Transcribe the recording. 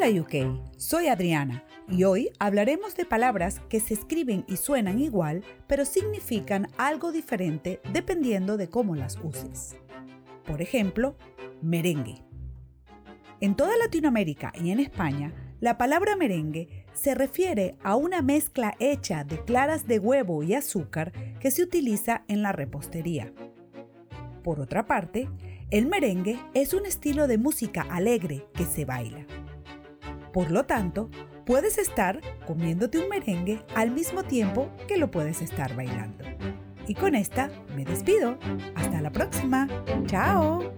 Hola UK, soy Adriana y hoy hablaremos de palabras que se escriben y suenan igual, pero significan algo diferente dependiendo de cómo las uses. Por ejemplo, merengue. En toda Latinoamérica y en España, la palabra merengue se refiere a una mezcla hecha de claras de huevo y azúcar que se utiliza en la repostería. Por otra parte, el merengue es un estilo de música alegre que se baila. Por lo tanto, puedes estar comiéndote un merengue al mismo tiempo que lo puedes estar bailando. Y con esta me despido. Hasta la próxima. Chao.